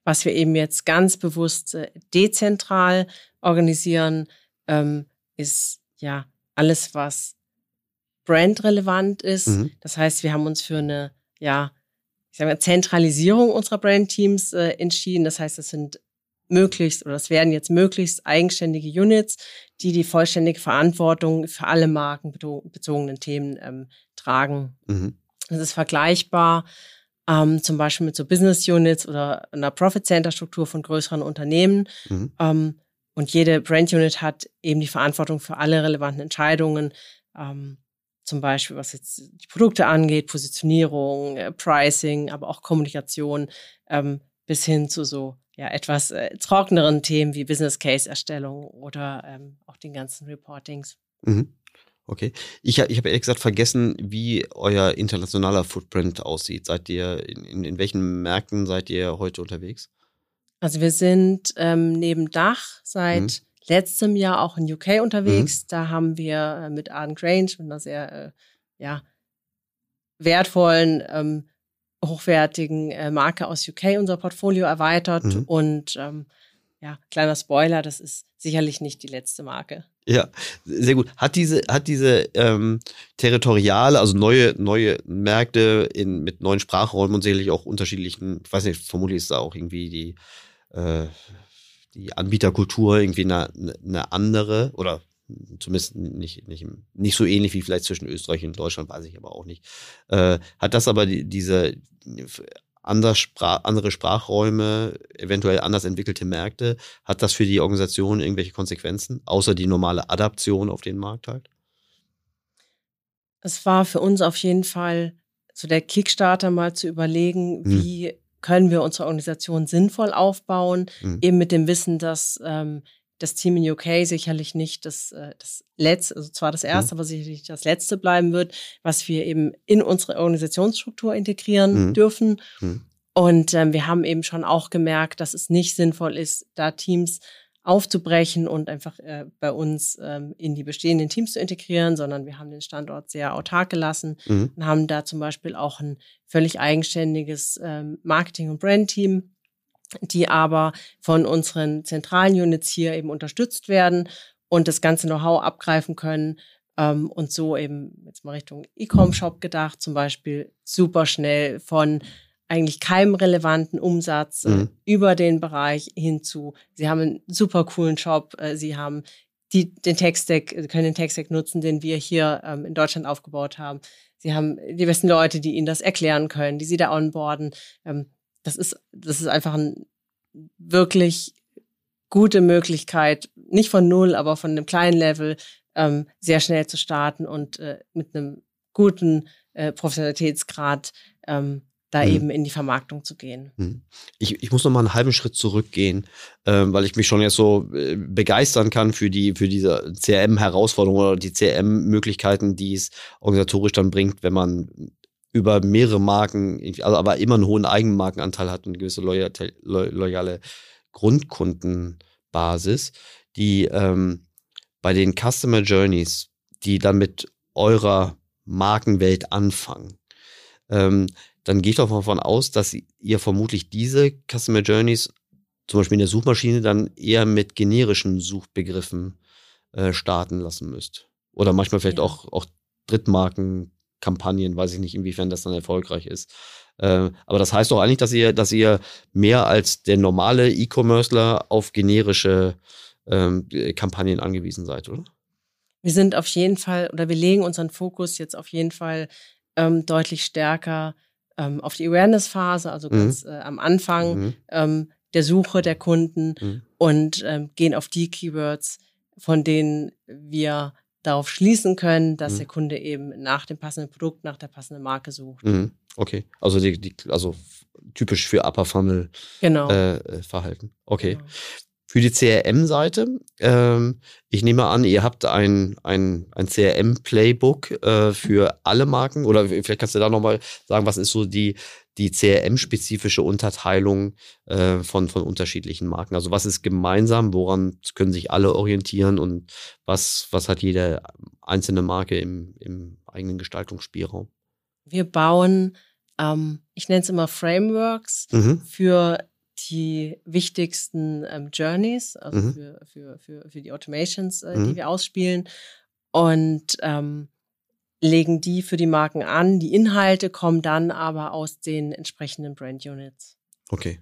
was wir eben jetzt ganz bewusst äh, dezentral organisieren, ähm, ist ja alles, was brandrelevant ist. mhm. Das heißt, wir haben uns für eine, ja, ich sage mal, Zentralisierung unserer Brandteams äh, entschieden. Das heißt, es sind möglichst oder es werden jetzt möglichst eigenständige Units, die die vollständige Verantwortung für alle markenbezogenen Themen ähm, tragen. Mhm. Das ist vergleichbar ähm, zum Beispiel mit so Business Units oder einer Profit Center Struktur von größeren Unternehmen. Mhm. Ähm, und jede Brand Unit hat eben die Verantwortung für alle relevanten Entscheidungen, ähm, zum Beispiel was jetzt die Produkte angeht, Positionierung, äh, Pricing, aber auch Kommunikation, ähm, bis hin zu so ja etwas äh, trockeneren Themen wie Business Case Erstellung oder ähm, auch den ganzen Reportings. Mhm. Okay. Ich, ich habe ehrlich gesagt vergessen, wie euer internationaler Footprint aussieht. Seid ihr, in, in, in welchen Märkten seid ihr heute unterwegs? Also wir sind ähm, neben Dach seit Mhm. Letztem Jahr auch in UK unterwegs. Da haben wir äh, mit Arden Grange, mit einer sehr äh, ja, wertvollen, ähm, hochwertigen äh, Marke aus UK unser Portfolio erweitert. Mhm. Und ähm, ja, kleiner Spoiler, das ist sicherlich nicht die letzte Marke. Ja, sehr gut. Hat diese, hat diese ähm, territoriale, also neue, neue Märkte in, mit neuen Sprachräumen und sicherlich auch unterschiedlichen, ich weiß nicht, vermutlich ist da auch irgendwie die, äh, die Anbieterkultur irgendwie eine, eine andere oder zumindest nicht, nicht, nicht so ähnlich wie vielleicht zwischen Österreich und Deutschland, weiß ich aber auch nicht. Äh, hat das aber die, diese anders Spra andere Sprachräume, eventuell anders entwickelte Märkte. Hat das für die Organisation irgendwelche Konsequenzen, außer die normale Adaption auf den Markt halt? Es war für uns auf jeden Fall so der Kickstarter mal zu überlegen, mhm. wie können wir unsere Organisation sinnvoll aufbauen, mhm. eben mit dem Wissen, dass ähm, das Team in UK sicherlich nicht das, äh, das letzte, also zwar das mhm. erste, mhm. aber sicherlich das letzte bleiben wird, was wir eben in unsere Organisationsstruktur integrieren mhm. dürfen. Mhm. Und ähm, wir haben eben schon auch gemerkt, dass es nicht sinnvoll ist, da Teams aufzubrechen und einfach äh, bei uns ähm, in die bestehenden Teams zu integrieren, sondern wir haben den Standort sehr autark gelassen mhm. und haben da zum Beispiel auch ein völlig eigenständiges ähm, Marketing- und Brand-Team, die aber von unseren zentralen Units hier eben unterstützt werden und das ganze Know-how abgreifen können ähm, und so eben jetzt mal Richtung E-Com-Shop gedacht, zum Beispiel super schnell von eigentlich keinem relevanten Umsatz äh, mhm. über den Bereich hinzu. Sie haben einen super coolen Job. Äh, sie haben die, den Tech-Stack, können den Tech-Stack nutzen, den wir hier ähm, in Deutschland aufgebaut haben. Sie haben die besten Leute, die ihnen das erklären können, die sie da onboarden. Ähm, das ist, das ist einfach eine wirklich gute Möglichkeit, nicht von null, aber von einem kleinen Level ähm, sehr schnell zu starten und äh, mit einem guten äh, Professionalitätsgrad ähm, da hm. eben in die Vermarktung zu gehen. Hm. Ich, ich muss noch mal einen halben Schritt zurückgehen, ähm, weil ich mich schon jetzt so äh, begeistern kann für die für diese CRM-Herausforderungen oder die CRM-Möglichkeiten, die es organisatorisch dann bringt, wenn man über mehrere Marken, also aber immer einen hohen Eigenmarkenanteil hat und eine gewisse loyale, loyale Grundkundenbasis, die ähm, bei den Customer Journeys, die dann mit eurer Markenwelt anfangen. Ähm, dann gehe ich doch davon aus, dass ihr vermutlich diese Customer Journeys zum Beispiel in der Suchmaschine dann eher mit generischen Suchbegriffen äh, starten lassen müsst. Oder manchmal vielleicht ja. auch, auch Drittmarkenkampagnen, weiß ich nicht, inwiefern das dann erfolgreich ist. Äh, aber das heißt doch eigentlich, dass ihr, dass ihr mehr als der normale E-Commercer auf generische ähm, Kampagnen angewiesen seid, oder? Wir sind auf jeden Fall, oder wir legen unseren Fokus jetzt auf jeden Fall ähm, deutlich stärker ähm, auf die Awareness-Phase, also mhm. ganz äh, am Anfang mhm. ähm, der Suche der Kunden mhm. und ähm, gehen auf die Keywords, von denen wir darauf schließen können, dass mhm. der Kunde eben nach dem passenden Produkt, nach der passenden Marke sucht. Mhm. Okay, also die, die, also typisch für Upper Funnel genau. äh, Verhalten. Okay. Genau. Für die CRM-Seite, ähm, ich nehme an, ihr habt ein, ein, ein CRM-Playbook äh, für alle Marken oder vielleicht kannst du da nochmal sagen, was ist so die, die CRM-spezifische Unterteilung äh, von, von unterschiedlichen Marken? Also was ist gemeinsam, woran können sich alle orientieren und was, was hat jede einzelne Marke im, im eigenen Gestaltungsspielraum? Wir bauen, ähm, ich nenne es immer Frameworks mhm. für die wichtigsten ähm, Journeys, also mhm. für, für, für, für die Automations, äh, mhm. die wir ausspielen und ähm, legen die für die Marken an. Die Inhalte kommen dann aber aus den entsprechenden Brand Units. Okay.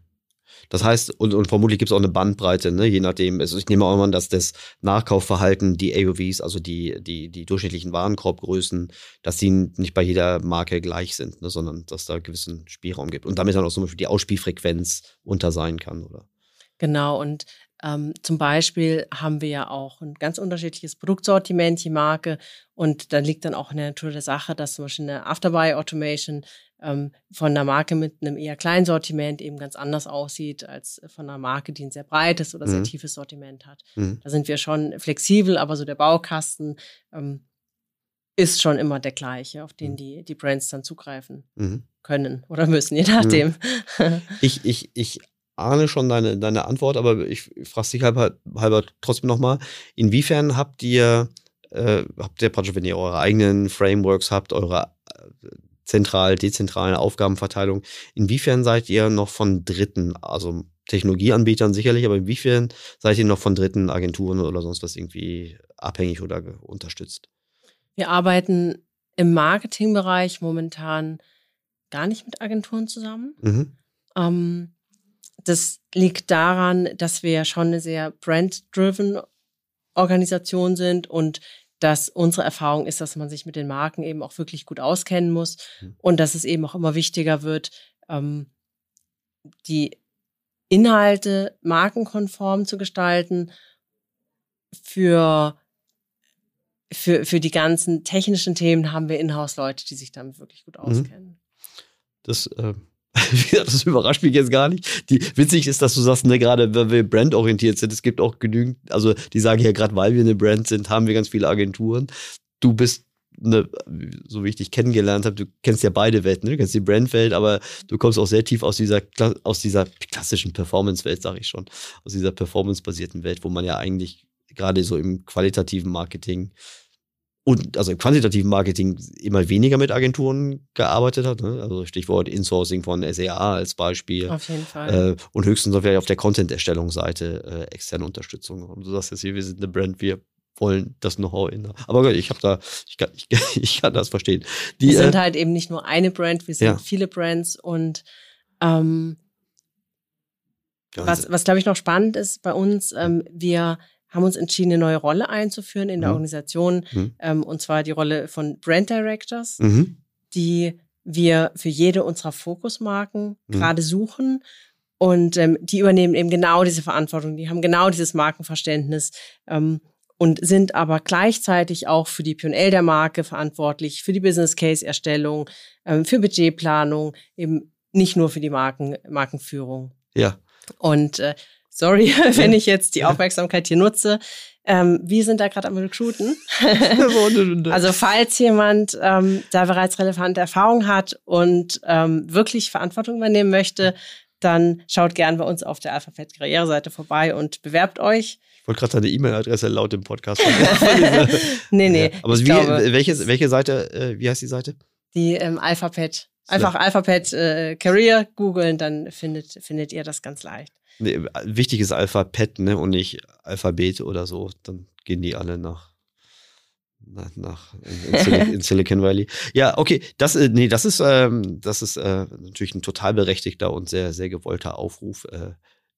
Das heißt, und, und vermutlich gibt es auch eine Bandbreite, ne? je nachdem. Also ich nehme auch mal, dass das Nachkaufverhalten, die AOVs, also die, die, die durchschnittlichen Warenkorbgrößen, dass die nicht bei jeder Marke gleich sind, ne? sondern dass da gewissen Spielraum gibt. Und damit dann auch zum Beispiel die Ausspielfrequenz unter sein kann, oder? Genau, und ähm, zum Beispiel haben wir ja auch ein ganz unterschiedliches Produktsortiment, die Marke. Und da liegt dann auch in der Natur der Sache, dass zum Beispiel eine Afterbuy-Automation ähm, von einer Marke mit einem eher kleinen Sortiment eben ganz anders aussieht als von einer Marke, die ein sehr breites oder sehr mhm. tiefes Sortiment hat. Mhm. Da sind wir schon flexibel, aber so der Baukasten ähm, ist schon immer der gleiche, auf den mhm. die, die Brands dann zugreifen mhm. können oder müssen, je nachdem. Mhm. Ich, ich, ich ahne schon deine, deine Antwort, aber ich frage dich halber, halber trotzdem nochmal. Inwiefern habt ihr, äh, habt ihr praktisch, wenn ihr eure eigenen Frameworks habt, eure äh, zentral, dezentralen Aufgabenverteilung. Inwiefern seid ihr noch von Dritten, also Technologieanbietern sicherlich, aber inwiefern seid ihr noch von dritten Agenturen oder sonst was irgendwie abhängig oder unterstützt? Wir arbeiten im Marketingbereich momentan gar nicht mit Agenturen zusammen. Mhm. Ähm, das liegt daran, dass wir ja schon eine sehr brand-driven Organisation sind und dass unsere Erfahrung ist, dass man sich mit den Marken eben auch wirklich gut auskennen muss mhm. und dass es eben auch immer wichtiger wird, ähm, die Inhalte markenkonform zu gestalten für für, für die ganzen technischen Themen haben wir Inhouse-Leute, die sich damit wirklich gut mhm. auskennen. Das, äh, [LAUGHS] das überrascht mich jetzt gar nicht. Die, witzig ist, dass du sagst, ne, gerade wenn wir brandorientiert sind, es gibt auch genügend, also die sagen ja gerade, weil wir eine Brand sind, haben wir ganz viele Agenturen. Du bist eine, so wie ich dich kennengelernt habe, du kennst ja beide Welten, ne? du kennst die Brandwelt, aber du kommst auch sehr tief aus dieser, aus dieser klassischen Performance-Welt, sage ich schon, aus dieser performance-basierten Welt, wo man ja eigentlich gerade so im qualitativen Marketing und also im quantitativen Marketing immer weniger mit Agenturen gearbeitet hat. Ne? Also Stichwort Insourcing von SEA als Beispiel. Auf jeden Fall. Äh, und höchstens vielleicht auf der Content-Erstellungsseite äh, externe Unterstützung. Und du sagst jetzt hier, wir sind eine Brand, wir wollen das Know-how in. Aber gut, ich habe da, ich kann, ich, [LAUGHS] ich, kann das verstehen. Die, wir sind äh, halt eben nicht nur eine Brand, wir sind ja. viele Brands und ähm, was, was glaube ich noch spannend ist bei uns, ähm, wir haben uns entschieden, eine neue Rolle einzuführen in der mhm. Organisation, mhm. Ähm, und zwar die Rolle von Brand Directors, mhm. die wir für jede unserer Fokusmarken mhm. gerade suchen. Und ähm, die übernehmen eben genau diese Verantwortung, die haben genau dieses Markenverständnis ähm, und sind aber gleichzeitig auch für die PL der Marke verantwortlich, für die Business Case Erstellung, ähm, für Budgetplanung, eben nicht nur für die Marken, Markenführung. Ja. Und äh, Sorry, [LAUGHS] wenn ich jetzt die Aufmerksamkeit hier nutze. Ähm, wir sind da gerade am Recruiten. [LAUGHS] also falls jemand ähm, da bereits relevante Erfahrung hat und ähm, wirklich Verantwortung übernehmen möchte, dann schaut gern bei uns auf der Alphabet Karriereseite vorbei und bewerbt euch. Ich wollte gerade deine E-Mail-Adresse laut im Podcast. [LAUGHS] nee, nee. Ja. Aber wie, glaube, welche, welche Seite, äh, wie heißt die Seite? Die ähm, Alphabet. Einfach Alphabet äh, Career googeln, dann findet, findet ihr das ganz leicht. Nee, wichtig ist Alphabet, ne? Und nicht Alphabet oder so. Dann gehen die alle nach nach, nach in, in, [LAUGHS] in, Silicon Valley. Ja, okay, das, äh, nee, das ist, ähm, das ist äh, natürlich ein total berechtigter und sehr, sehr gewollter Aufruf, äh,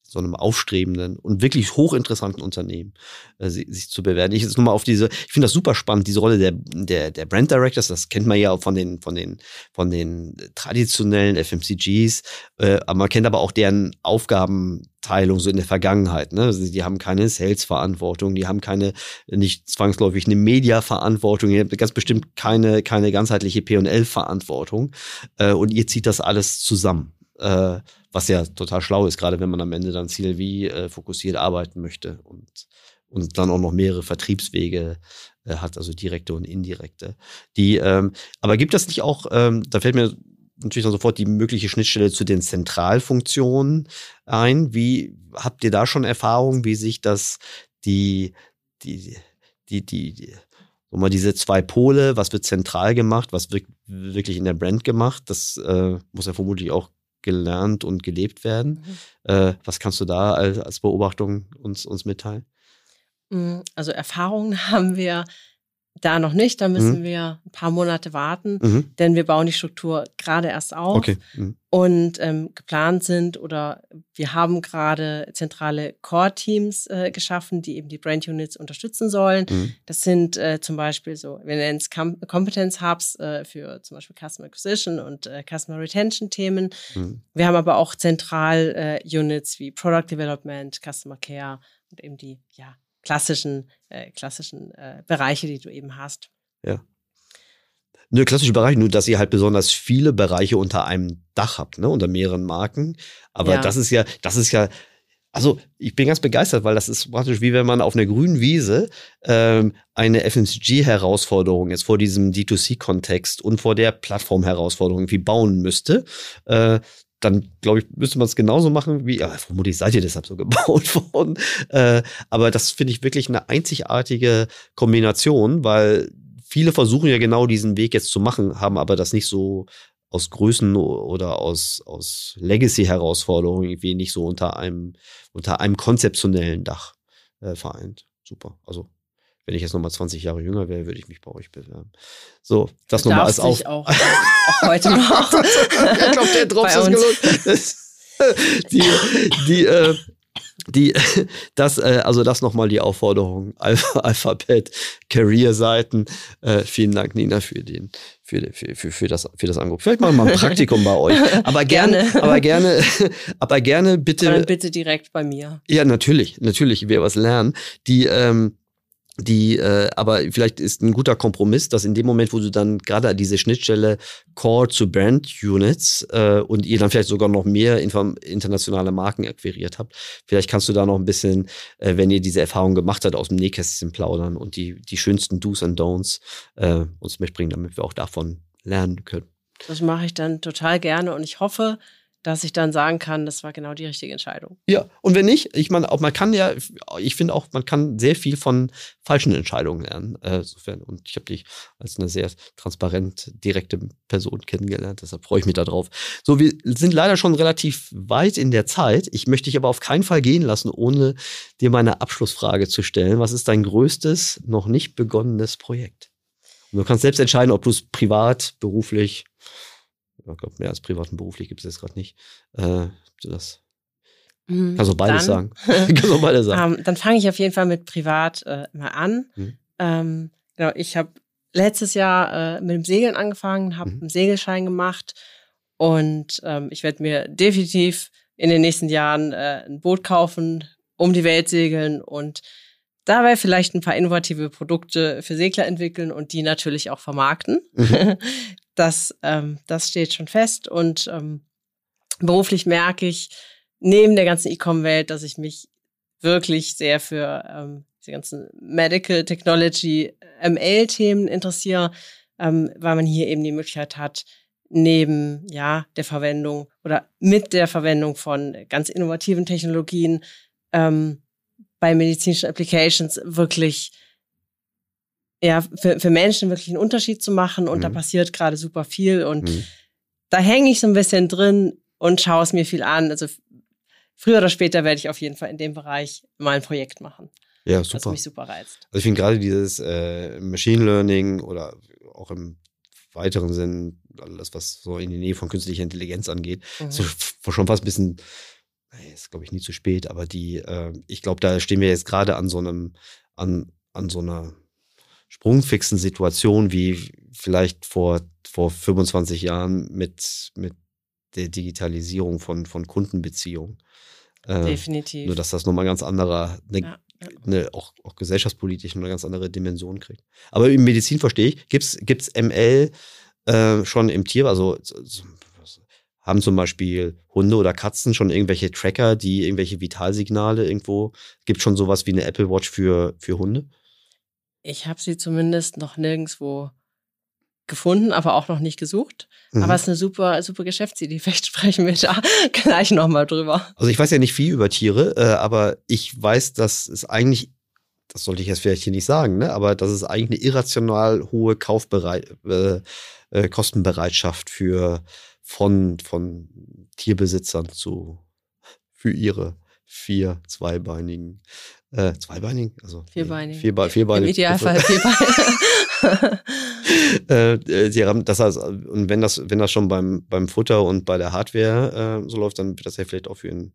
so einem aufstrebenden und wirklich hochinteressanten Unternehmen äh, sich zu bewerten. Ich jetzt nur mal auf diese, ich finde das super spannend, diese Rolle der, der, der Brand Directors, das kennt man ja auch von den, von den, von den traditionellen FMCGs, äh, aber man kennt aber auch deren Aufgabenteilung so in der Vergangenheit. Ne? Also die haben keine Sales-Verantwortung, die haben keine, nicht zwangsläufig eine Media-Verantwortung, die haben ganz bestimmt keine, keine ganzheitliche P&L-Verantwortung äh, und ihr zieht das alles zusammen. Äh, was ja total schlau ist, gerade wenn man am Ende dann CLV äh, fokussiert arbeiten möchte und, und dann auch noch mehrere Vertriebswege äh, hat, also direkte und indirekte. Die, ähm, aber gibt das nicht auch, ähm, da fällt mir natürlich dann sofort die mögliche Schnittstelle zu den Zentralfunktionen ein. Wie habt ihr da schon Erfahrung, wie sich das die, die, die, die, die so mal diese zwei Pole, was wird zentral gemacht, was wird wirklich in der Brand gemacht, das äh, muss ja vermutlich auch gelernt und gelebt werden. Mhm. Äh, was kannst du da als, als Beobachtung uns, uns mitteilen? Mm, also Erfahrungen [LAUGHS] haben wir da noch nicht, da müssen mhm. wir ein paar Monate warten, mhm. denn wir bauen die Struktur gerade erst auf okay. mhm. und ähm, geplant sind oder wir haben gerade zentrale Core-Teams äh, geschaffen, die eben die Brand-Units unterstützen sollen. Mhm. Das sind äh, zum Beispiel so, wir nennen es Com Competence-Hubs äh, für zum Beispiel Customer Acquisition und äh, Customer Retention-Themen. Mhm. Wir haben aber auch Zentral-Units äh, wie Product Development, Customer Care und eben die ja, klassischen, äh, klassischen äh, Bereiche, die du eben hast. Ja. Nur klassische Bereiche, nur dass ihr halt besonders viele Bereiche unter einem Dach habt, ne, unter mehreren Marken. Aber ja. das ist ja, das ist ja, also ich bin ganz begeistert, weil das ist praktisch wie wenn man auf einer grünen Wiese ähm, eine FMCG-Herausforderung jetzt vor diesem D2C-Kontext und vor der Plattform-Herausforderung irgendwie bauen müsste. Äh, dann glaube ich, müsste man es genauso machen wie, ja, vermutlich seid ihr deshalb so gebaut [LAUGHS] worden. Äh, aber das finde ich wirklich eine einzigartige Kombination, weil viele versuchen ja genau diesen Weg jetzt zu machen, haben aber das nicht so aus Größen oder aus, aus Legacy-Herausforderungen irgendwie nicht so unter einem, unter einem konzeptionellen Dach äh, vereint. Super. Also wenn ich jetzt nochmal 20 Jahre jünger wäre, würde ich mich bei euch bewerben. So, das nochmal als Auf. Auch, auch heute noch. [LAUGHS] ich glaube, der Drops ist gelohnt. [LAUGHS] die, die, äh, die, das, äh, also das nochmal die Aufforderung, Alpha, Alphabet, Career-Seiten. Äh, vielen Dank, Nina, für den, für, für, für, für, das, für das Angebot. Vielleicht machen wir mal ein [LAUGHS] Praktikum bei euch. Aber gerne, gerne. aber gerne, aber gerne bitte. Dann bitte direkt bei mir. Ja, natürlich, natürlich, wir was lernen. Die, ähm, die, äh, aber vielleicht ist ein guter Kompromiss, dass in dem Moment, wo du dann gerade diese Schnittstelle Core zu Brand Units äh, und ihr dann vielleicht sogar noch mehr internationale Marken akquiriert habt, vielleicht kannst du da noch ein bisschen, äh, wenn ihr diese Erfahrung gemacht habt, aus dem Nähkästchen plaudern und die, die schönsten Do's und Don'ts äh, uns mitbringen, damit wir auch davon lernen können. Das mache ich dann total gerne und ich hoffe, dass ich dann sagen kann, das war genau die richtige Entscheidung. Ja, und wenn nicht, ich meine, auch man kann ja, ich finde auch, man kann sehr viel von falschen Entscheidungen lernen. Äh, insofern. Und ich habe dich als eine sehr transparent, direkte Person kennengelernt, deshalb freue ich mich darauf. So, wir sind leider schon relativ weit in der Zeit. Ich möchte dich aber auf keinen Fall gehen lassen, ohne dir meine Abschlussfrage zu stellen. Was ist dein größtes, noch nicht begonnenes Projekt? Und du kannst selbst entscheiden, ob du es privat, beruflich, ich glaube, mehr als privat und beruflich gibt es jetzt gerade nicht. Äh, das mhm, kannst du beides dann, sagen. [LAUGHS] [LAUGHS] kannst du beides sagen. Ähm, dann fange ich auf jeden Fall mit privat äh, mal an. Mhm. Ähm, genau, ich habe letztes Jahr äh, mit dem Segeln angefangen, habe mhm. einen Segelschein gemacht und ähm, ich werde mir definitiv in den nächsten Jahren äh, ein Boot kaufen, um die Welt segeln und dabei vielleicht ein paar innovative Produkte für Segler entwickeln und die natürlich auch vermarkten. Mhm. [LAUGHS] Das, ähm, das steht schon fest. Und ähm, beruflich merke ich neben der ganzen E-Com-Welt, dass ich mich wirklich sehr für ähm, die ganzen Medical Technology ML-Themen interessiere, ähm, weil man hier eben die Möglichkeit hat, neben ja der Verwendung oder mit der Verwendung von ganz innovativen Technologien ähm, bei medizinischen Applications wirklich ja, für, für Menschen wirklich einen Unterschied zu machen und mhm. da passiert gerade super viel und mhm. da hänge ich so ein bisschen drin und schaue es mir viel an. Also früher oder später werde ich auf jeden Fall in dem Bereich mal ein Projekt machen. Ja, super. Was mich super reizt. Also ich finde gerade dieses äh, Machine Learning oder auch im weiteren Sinn alles, was so in die Nähe von künstlicher Intelligenz angeht, mhm. so schon fast ein bisschen, ist glaube ich nie zu spät, aber die, äh, ich glaube, da stehen wir jetzt gerade an so einem, an, an so einer sprungfixen Situation wie vielleicht vor, vor 25 Jahren mit, mit der Digitalisierung von, von Kundenbeziehungen. Äh, Definitiv. Nur, dass das nochmal ganz anderer, eine, ja, ja. Eine, auch, auch gesellschaftspolitisch eine ganz andere Dimension kriegt. Aber in Medizin verstehe ich, gibt es ML äh, schon im Tier, also haben zum Beispiel Hunde oder Katzen schon irgendwelche Tracker, die irgendwelche Vitalsignale irgendwo, gibt schon sowas wie eine Apple Watch für, für Hunde? Ich habe sie zumindest noch nirgendwo gefunden, aber auch noch nicht gesucht. Mhm. Aber es ist eine super, super Geschäftsidee. [LAUGHS] Vielleicht sprechen wir da gleich nochmal drüber. Also ich weiß ja nicht viel über Tiere, äh, aber ich weiß, dass es eigentlich, das sollte ich jetzt vielleicht hier nicht sagen, ne, aber dass es eigentlich eine irrational hohe Kaufbereit, äh, äh, Kostenbereitschaft für von, von Tierbesitzern zu für ihre vier zweibeinigen äh, zweibeinigen? Also vierbeinig. Vierbe vierbeinig. Im Idealfall [LAUGHS] vierbeinig. äh, äh, sie haben, das heißt, und wenn das, wenn das schon beim, beim Futter und bei der Hardware äh, so läuft, dann wird das ja vielleicht auch für ihn.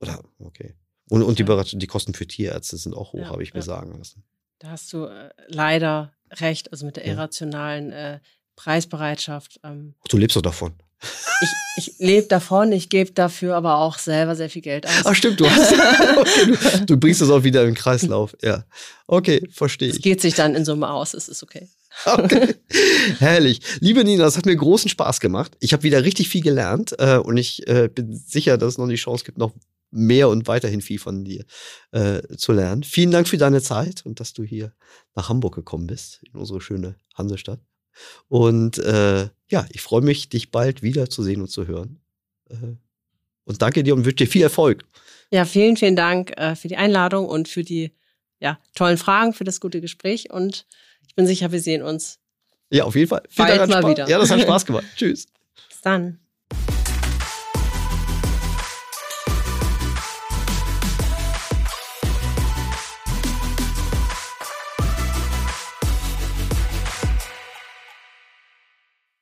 Oder, okay. Und, und die, die Kosten für Tierärzte sind auch hoch, ja, habe ich mir sagen lassen. Da hast du äh, leider recht, also mit der irrationalen äh, Preisbereitschaft. Ähm, du lebst doch davon ich, ich lebe davon, ich gebe dafür aber auch selber sehr viel Geld aus. Ach stimmt, du, hast, [LAUGHS] okay, du, du, bringst das auch wieder in den Kreislauf. Ja, okay, verstehe ich. Es geht sich dann in Summe aus, es ist okay. [LAUGHS] Okay. Herrlich. Liebe Nina, das hat mir großen Spaß gemacht. Ich habe wieder richtig viel gelernt äh, und ich äh, bin sicher, dass es noch die Chance gibt, noch mehr und weiterhin viel von dir äh, zu lernen. Vielen Dank für deine Zeit und dass du hier nach Hamburg gekommen bist, in unsere schöne Hansestadt. Und äh, ja, ich freue mich, dich bald wiederzusehen und zu hören. Äh, und danke dir und wünsche dir viel Erfolg. Ja, vielen, vielen Dank äh, für die Einladung und für die ja, tollen Fragen, für das gute Gespräch. Und ich bin sicher, wir sehen uns. Ja, auf jeden Fall. Bald mal wieder. Ja, das hat Spaß [LAUGHS] gemacht. Tschüss. Bis dann.